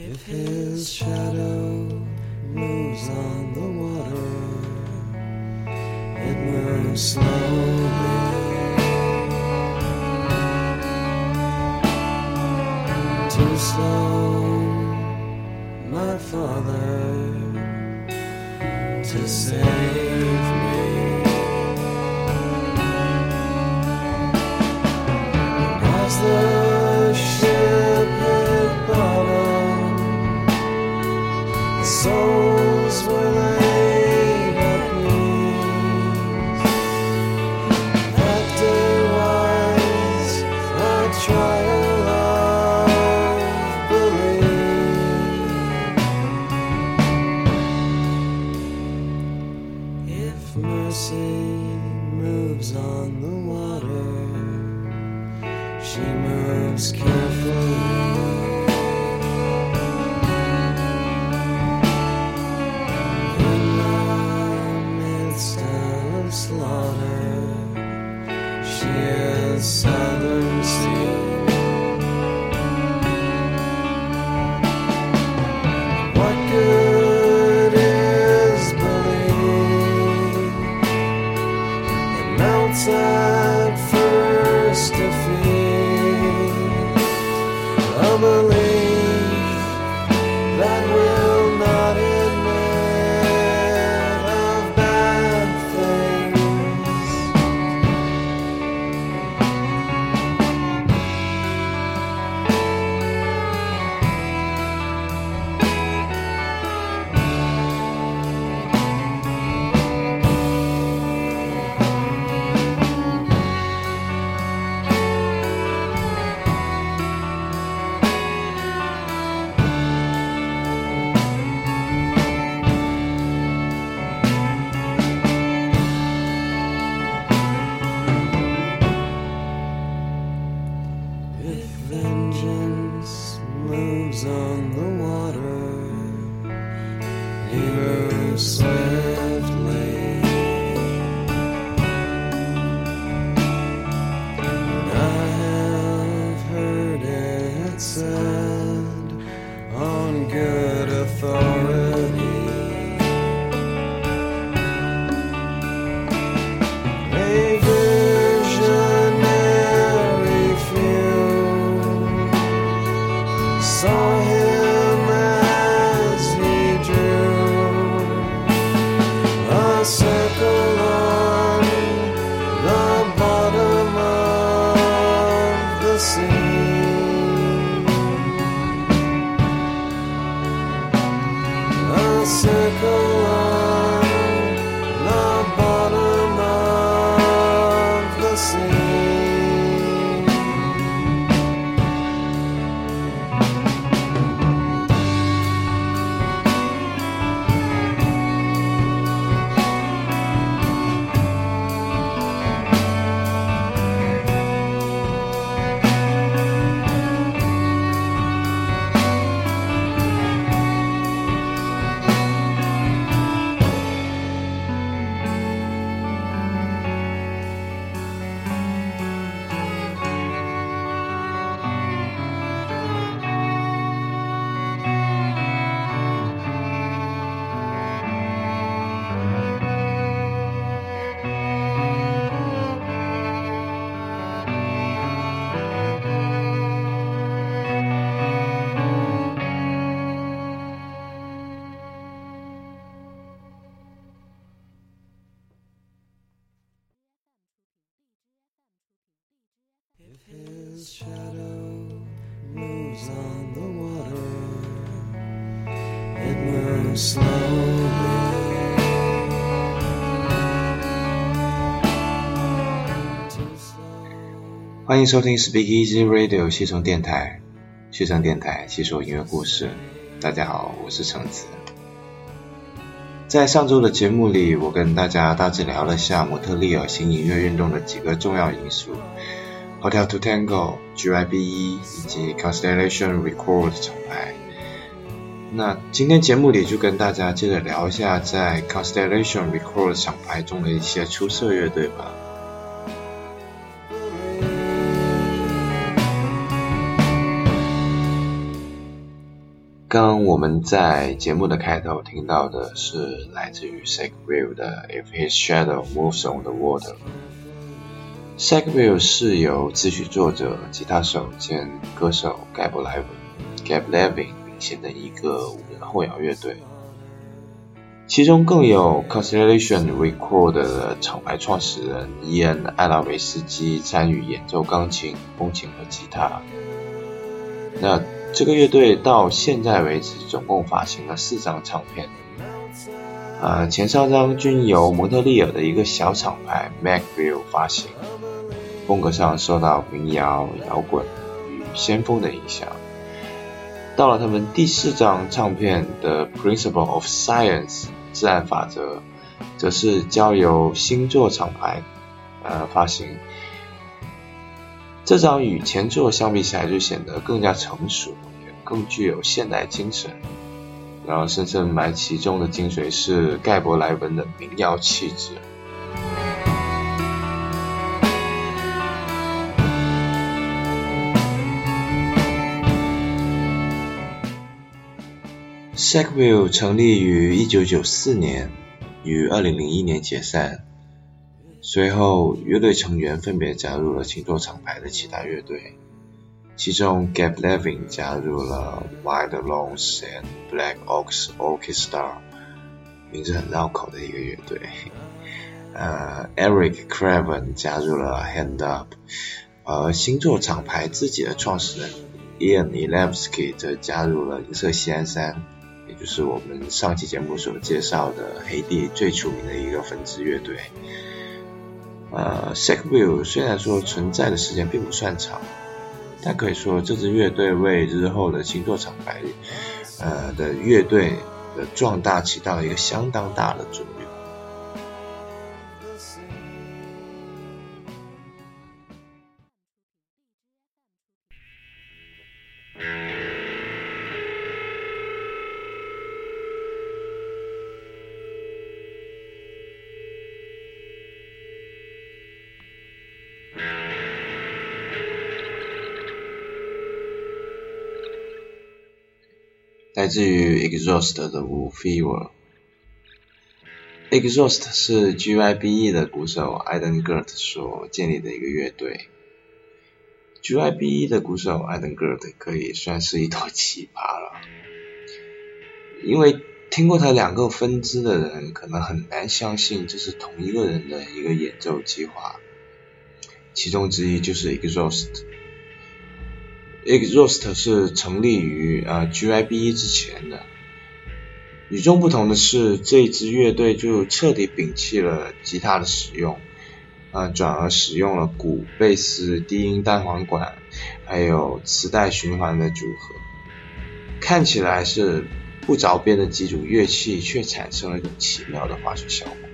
If his shadow moves on the water, it moves slowly. Too slow, my father, to save me. 欢迎收听 Speak Easy Radio 西城电台，西城电台细说音乐故事。大家好，我是橙子。在上周的节目里，我跟大家大致聊了下蒙特利尔新音乐运动的几个重要因素：Hotel to Tango、GYBE 以及 Constellation Record 厂牌。那今天节目里就跟大家接着聊一下在 Constellation Record 厂牌中的一些出色乐队吧。刚我们在节目的开头听到的是来自于 Sackville 的 If His Shadow Moves on the Water。Sackville 是由词曲作者、吉他手兼歌手 Gab Levin、Gab Levin 领衔的一个五人后摇乐队，其中更有 Constellation Record 的厂牌创始人伊恩·艾拉维斯基参与演奏钢琴、风琴和吉他。那这个乐队到现在为止总共发行了四张唱片，呃，前三张均由蒙特利尔的一个小厂牌 Macville 发行，风格上受到民谣、摇滚与先锋的影响。到了他们第四张唱片的 Principle of Science 自然法则，则是交由星座厂牌呃发行。这张与前作相比起来，就显得更加成熟，也更具有现代精神。然后深深埋其中的精髓是盖博莱文的民谣气质。Sackville 成立于1994年，于2001年解散。随后，乐队成员分别加入了星座厂牌的其他乐队，其中 Gab Levin 加入了 Wild Rose and Black Ox Orchestra，名字很绕口的一个乐队。呃，Eric Craven 加入了 Hand Up，而星座厂牌自己的创始人 Ian Ilevsky 则加入了银色西安三，也就是我们上期节目所介绍的黑帝最出名的一个分支乐队。呃，Sick View 虽然说存在的时间并不算长，但可以说这支乐队为日后的星座厂牌呃的乐队的壮大起到了一个相当大的作用。自于 Exhaust 的 Wu Fever。Exhaust 是 GYBE 的鼓手 Aiden Gert 所建立的一个乐队。GYBE 的鼓手 Aiden Gert 可以算是一朵奇葩了，因为听过他两个分支的人，可能很难相信这是同一个人的一个演奏计划。其中之一就是 Exhaust。Exhaust 是成立于呃 GYBE 之前的。与众不同的是，这支乐队就彻底摒弃了吉他的使用，呃，转而使用了鼓、贝斯、低音单簧管，还有磁带循环的组合。看起来是不着边的几组乐器，却产生了一种奇妙的化学效果。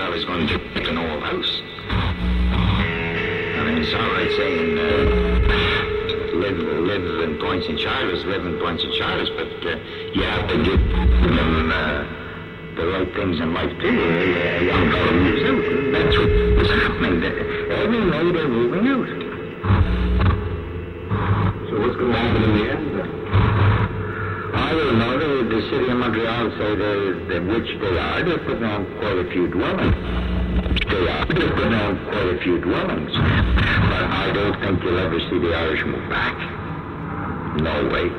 Young fella's going to take an old house. I mean, it's all right saying uh, live, live in Points and Charles, live in Points and Charles, but uh, you have to give them uh, the right things in life too. A young fella moves out. That's what's happening. Every day they're moving out. So what's going to happen in the end then? I don't know. The, the city of Montreal say they, they, which they are. They're putting on quite a few dwellings. They are. They're putting on quite a few dwellings. But I don't think you'll ever see the Irish move back. No way.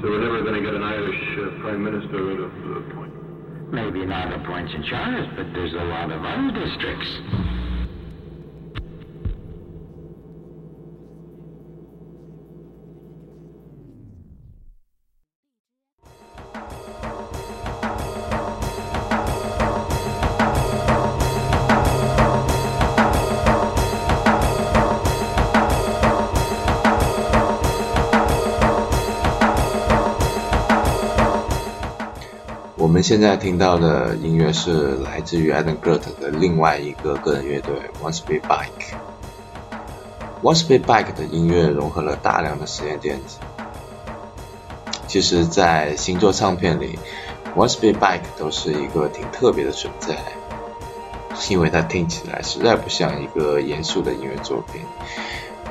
So we're never going to get an Irish uh, Prime Minister out of uh, Point. Maybe not at Points and Charles, but there's a lot of other districts. 现在听到的音乐是来自于 Adam Gert 的另外一个个人乐队 One Speed Bike。One Speed Bike 的音乐融合了大量的实验电子。其实，在星座唱片里，One Speed Bike 都是一个挺特别的存在，因为它听起来实在不像一个严肃的音乐作品。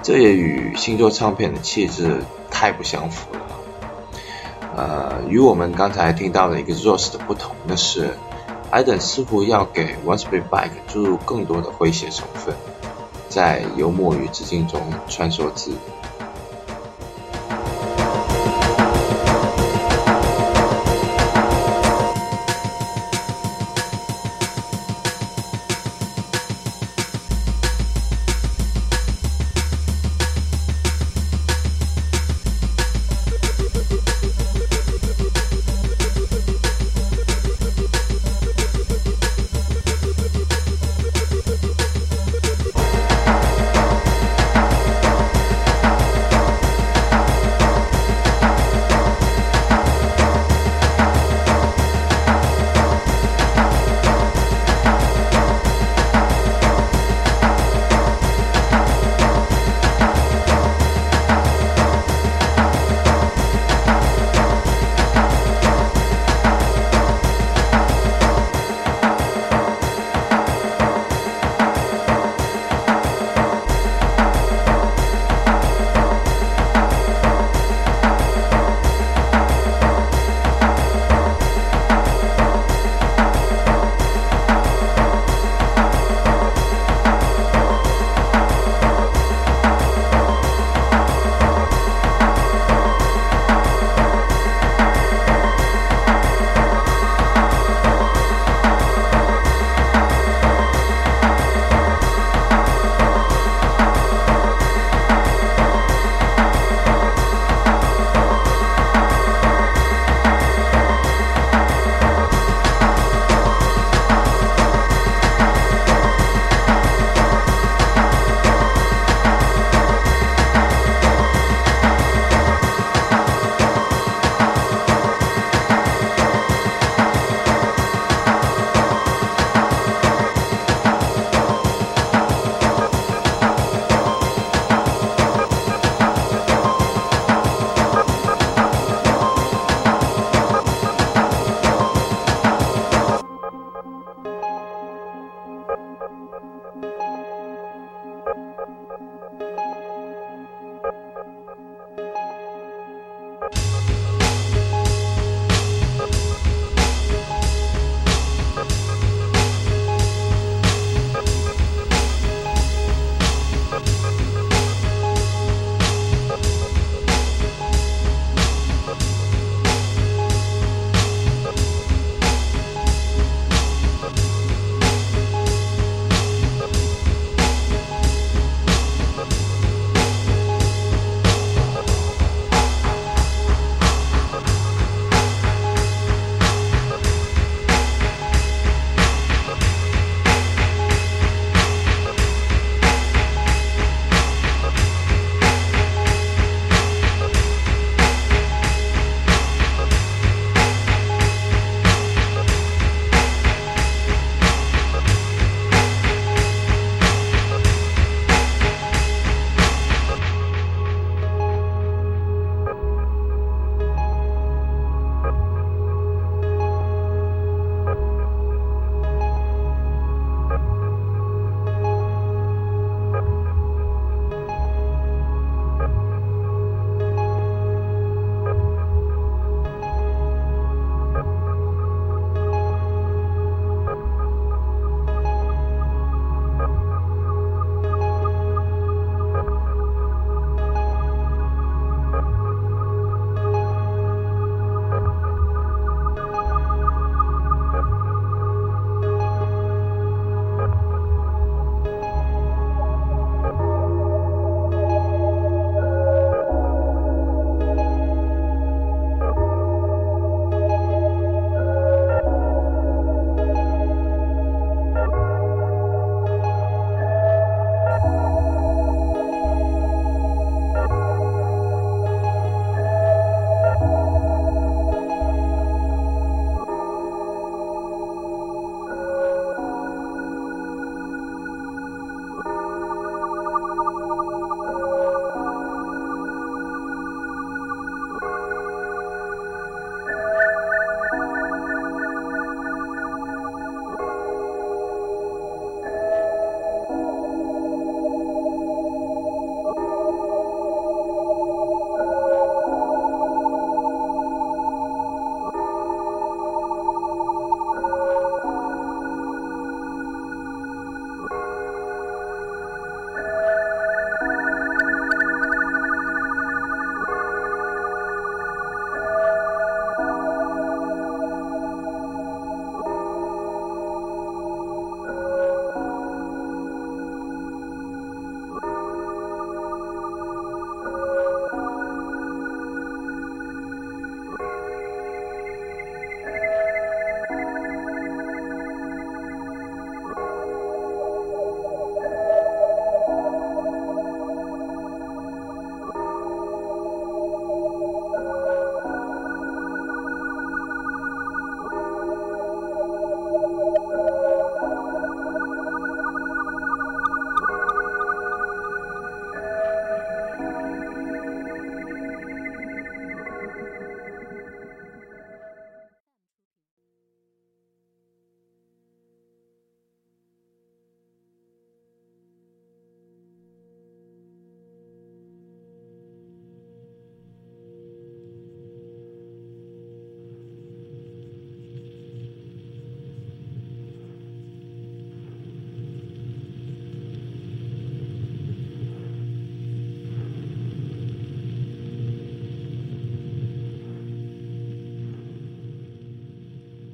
这也与星座唱片的气质太不相符了。呃，与我们刚才听到的一个 Rose 的不同的是，Eden 似乎要给 Once Be Back 注入更多的诙谐成分，在幽默与致敬中穿梭自如。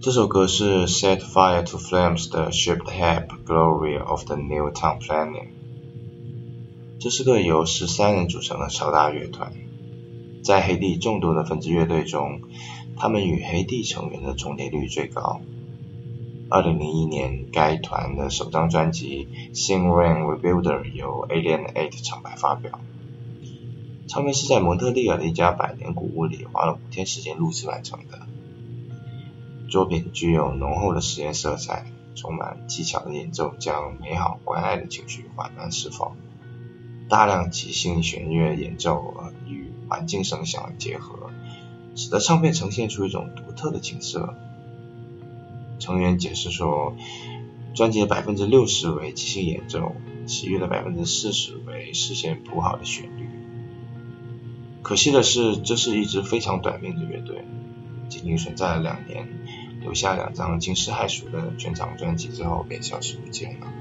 这首歌是 Set Fire to Flames 的 Ship Help Glory of the New Town Planning。这是个由十三人组成的超大乐团，在黑地众多的分支乐队中，他们与黑地成员的重叠率最高。二零零一年，该团的首张专辑《Sing Rain Rebuilder》由 Alien Eight 厂牌发表。唱片是在蒙特利尔的一家百年古屋里花了五天时间录制完成的。作品具有浓厚的实验色彩，充满技巧的演奏将美好关爱的情绪缓慢释放。大量即兴弦乐演奏与环境声响结合，使得唱片呈现出一种独特的景色。成员解释说，专辑的百分之六十为即兴演奏，其余的百分之四十为事先谱好的旋律。可惜的是，这是一支非常短命的乐队，仅仅存在了两年，留下两张惊世骇俗的全场专辑之后便消失不见了。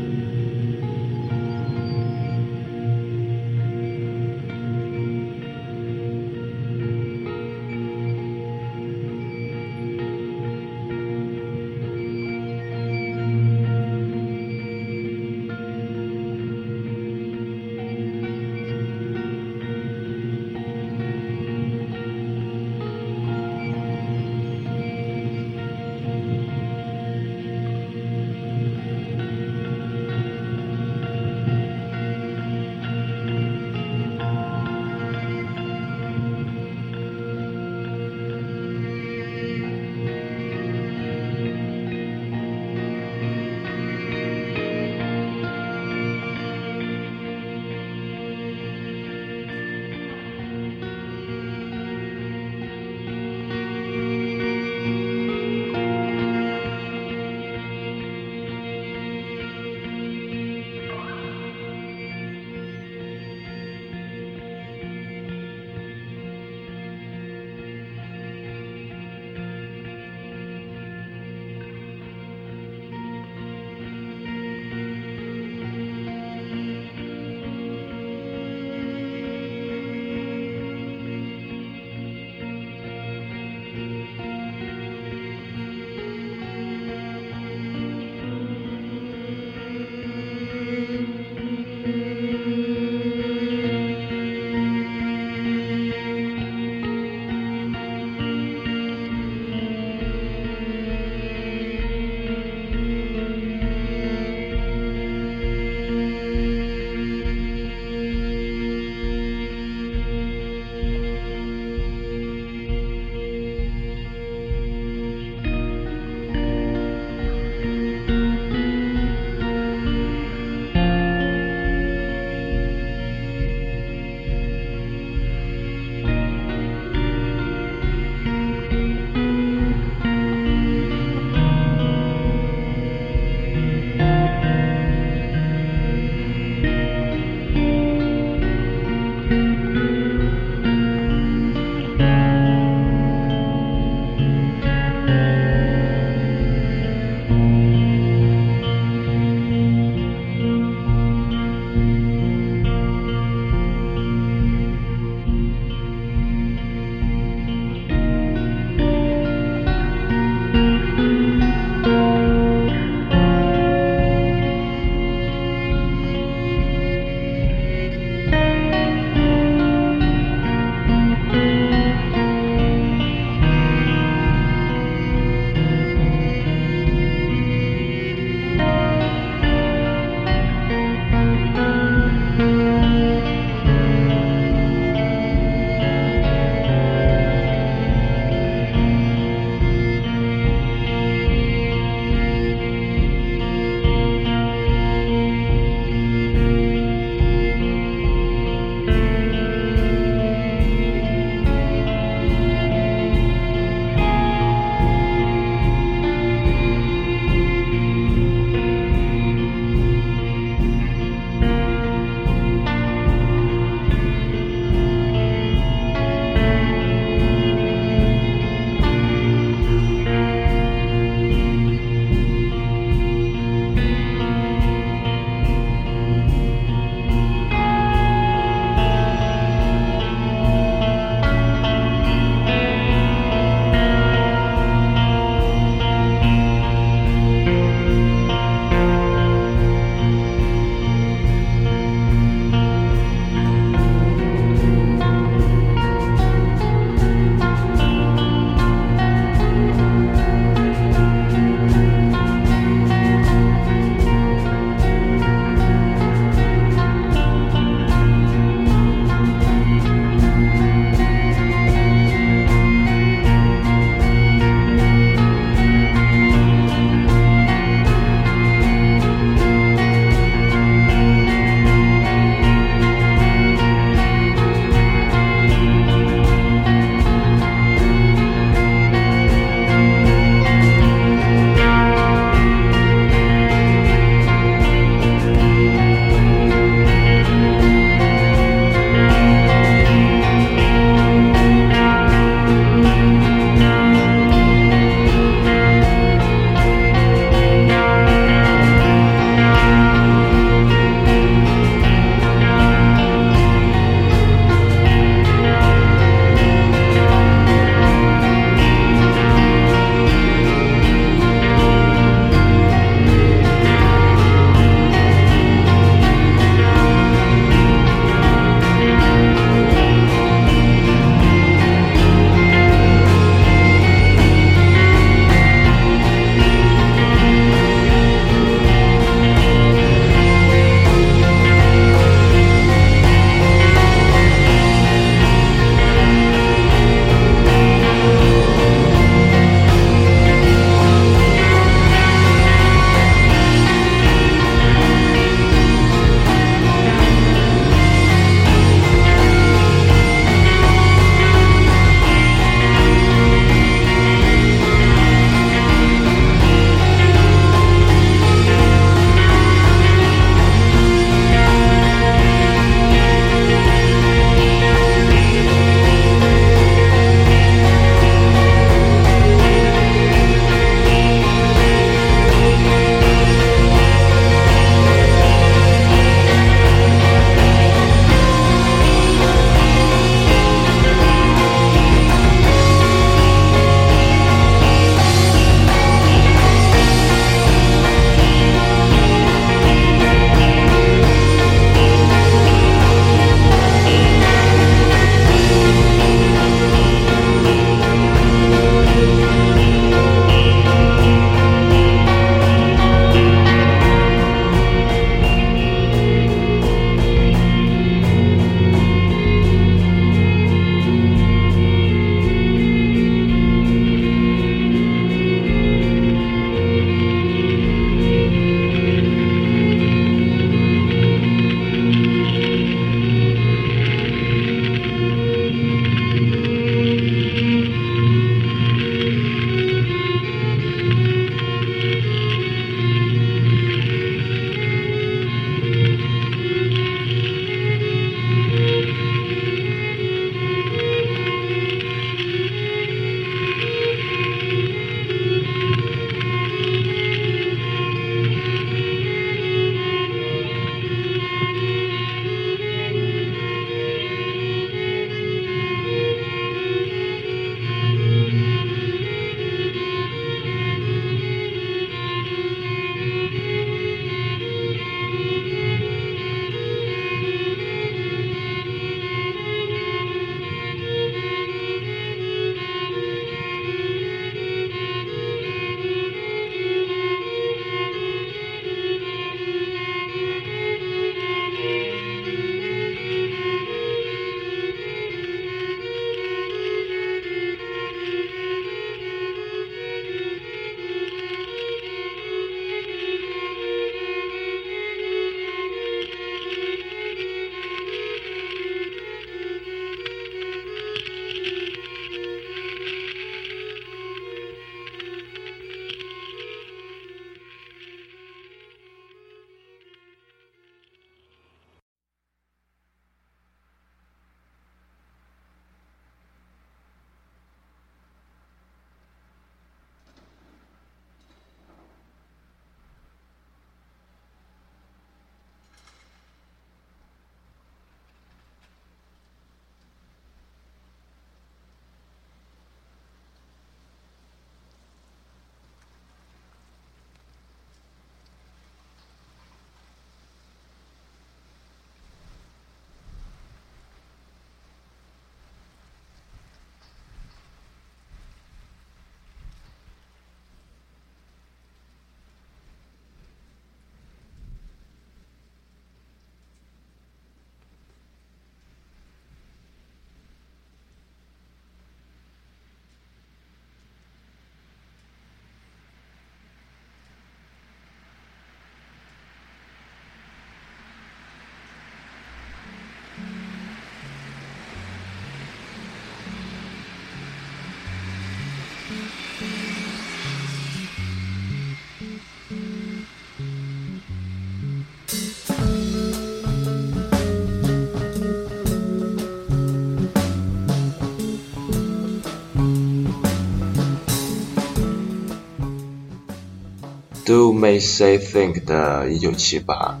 Do make Say Think 的一九七八。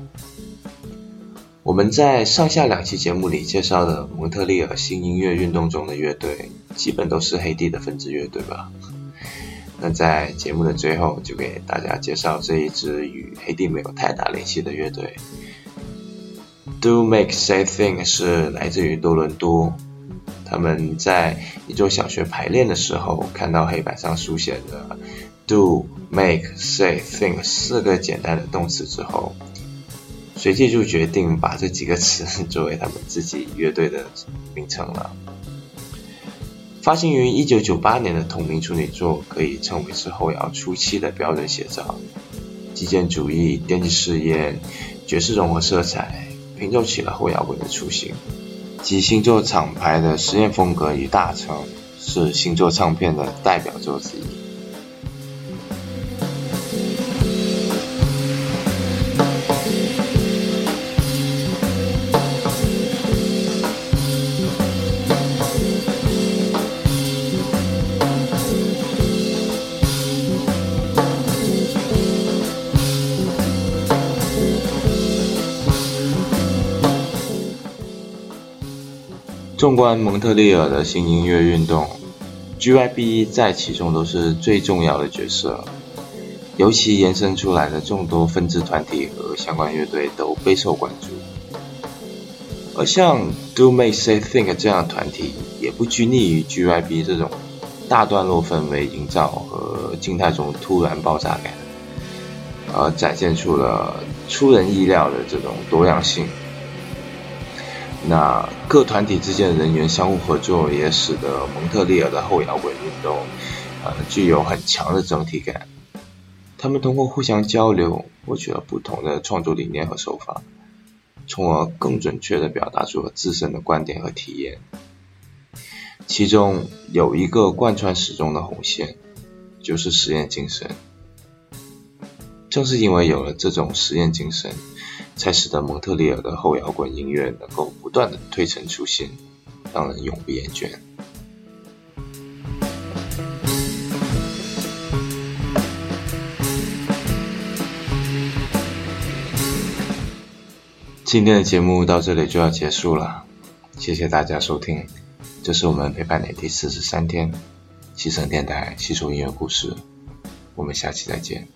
我们在上下两期节目里介绍的蒙特利尔新音乐运动中的乐队，基本都是黑帝的分支乐队吧？那在节目的最后，就给大家介绍这一支与黑帝没有太大联系的乐队。Do Make Say Think 是来自于多伦多，他们在一座小学排练的时候，看到黑板上书写的 Do Make Say Think 四个简单的动词之后。随即就决定把这几个词作为他们自己乐队的名称了。发行于1998年的同名处女作可以称为是后摇初期的标准写照，极简主义、电气实验、爵士融合色彩，拼凑起了后摇滚的雏形。及星座厂牌的实验风格与大成，是星座唱片的代表作之一。纵观蒙特利尔的新音乐运动，GYB 在其中都是最重要的角色，尤其延伸出来的众多分支团体和相关乐队都备受关注。而像 Do Make Say Think 这样的团体，也不拘泥于 GYB 这种大段落氛围营造和静态中突然爆炸感，而展现出了出人意料的这种多样性。那各团体之间的人员相互合作，也使得蒙特利尔的后摇滚运动，呃，具有很强的整体感。他们通过互相交流，获取了不同的创作理念和手法，从而更准确地表达出了自身的观点和体验。其中有一个贯穿始终的红线，就是实验精神。正是因为有了这种实验精神。才使得蒙特利尔的后摇滚音乐能够不断的推陈出新，让人永不厌倦。今天的节目到这里就要结束了，谢谢大家收听，这是我们陪伴你第四十三天，西城电台细说音乐故事，我们下期再见。